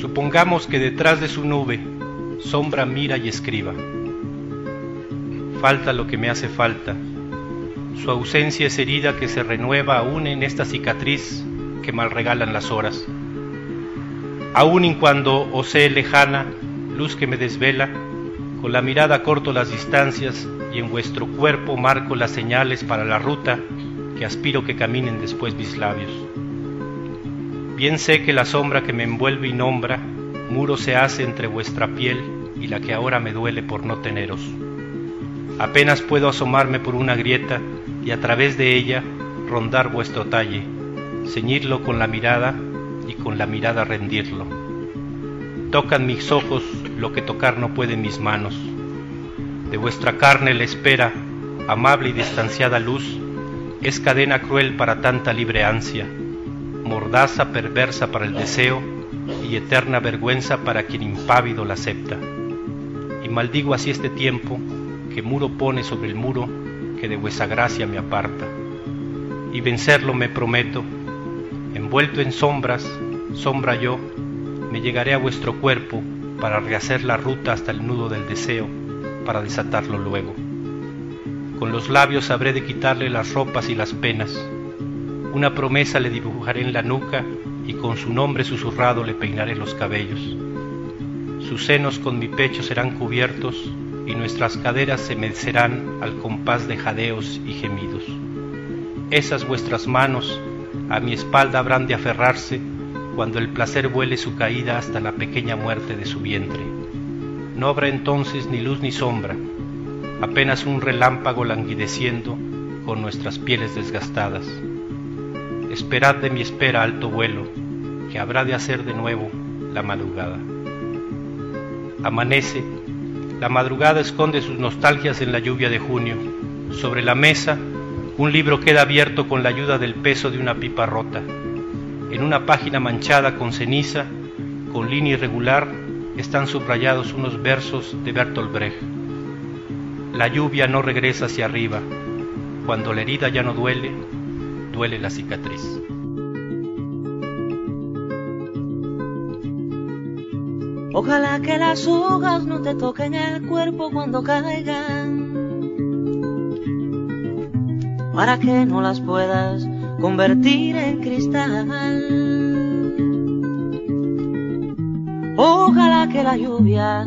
Supongamos que detrás de su nube sombra mira y escriba. Falta lo que me hace falta. Su ausencia es herida que se renueva aún en esta cicatriz que mal regalan las horas. Aún y cuando osé lejana, luz que me desvela, con la mirada corto las distancias y en vuestro cuerpo marco las señales para la ruta que aspiro que caminen después mis labios. Bien sé que la sombra que me envuelve y nombra, muro se hace entre vuestra piel y la que ahora me duele por no teneros. Apenas puedo asomarme por una grieta y a través de ella rondar vuestro talle, ceñirlo con la mirada y con la mirada rendirlo. Tocan mis ojos lo que tocar no pueden mis manos. De vuestra carne la espera, amable y distanciada luz, es cadena cruel para tanta libre ansia, mordaza perversa para el deseo y eterna vergüenza para quien impávido la acepta. Y maldigo así este tiempo que muro pone sobre el muro que de vuesa gracia me aparta. Y vencerlo me prometo, envuelto en sombras, sombra yo, me llegaré a vuestro cuerpo para rehacer la ruta hasta el nudo del deseo, para desatarlo luego. Con los labios habré de quitarle las ropas y las penas. Una promesa le dibujaré en la nuca y con su nombre susurrado le peinaré los cabellos. Sus senos con mi pecho serán cubiertos y nuestras caderas se mecerán al compás de jadeos y gemidos. Esas vuestras manos a mi espalda habrán de aferrarse cuando el placer vuele su caída hasta la pequeña muerte de su vientre. No habrá entonces ni luz ni sombra, apenas un relámpago languideciendo con nuestras pieles desgastadas. Esperad de mi espera alto vuelo, que habrá de hacer de nuevo la madrugada. Amanece, la madrugada esconde sus nostalgias en la lluvia de junio. Sobre la mesa, un libro queda abierto con la ayuda del peso de una pipa rota. En una página manchada con ceniza, con línea irregular, están subrayados unos versos de Bertolt Brecht. La lluvia no regresa hacia arriba. Cuando la herida ya no duele, duele la cicatriz. Ojalá que las hojas no te toquen el cuerpo cuando caigan, para que no las puedas convertir en cristal. Ojalá que la lluvia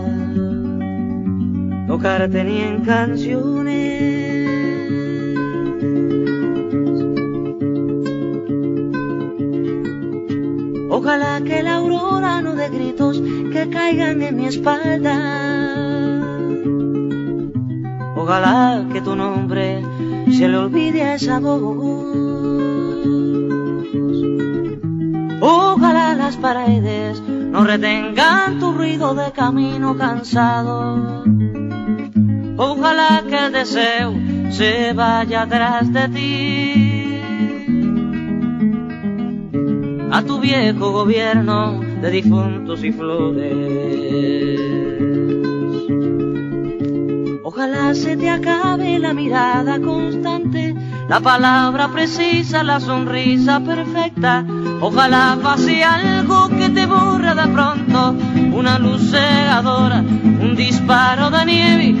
tocarte ni en canciones. Ojalá que la aurora no dé gritos que caigan en mi espalda. Ojalá que tu nombre se le olvide a esa voz. Ojalá las paredes no retengan tu ruido de camino cansado. Ojalá que el deseo se vaya atrás de ti. A tu viejo gobierno de difuntos y flores. Ojalá se te acabe la mirada constante, la palabra precisa, la sonrisa perfecta. Ojalá pase algo que te borre de pronto, una luz cegadora, un disparo de nieve.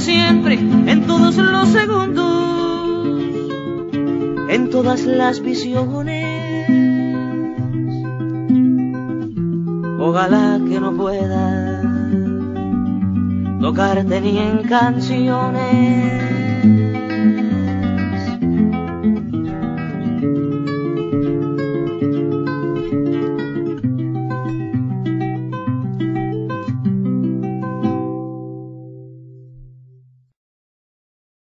siempre en todos los segundos, en todas las visiones. Ojalá que no pueda tocarte ni en canciones.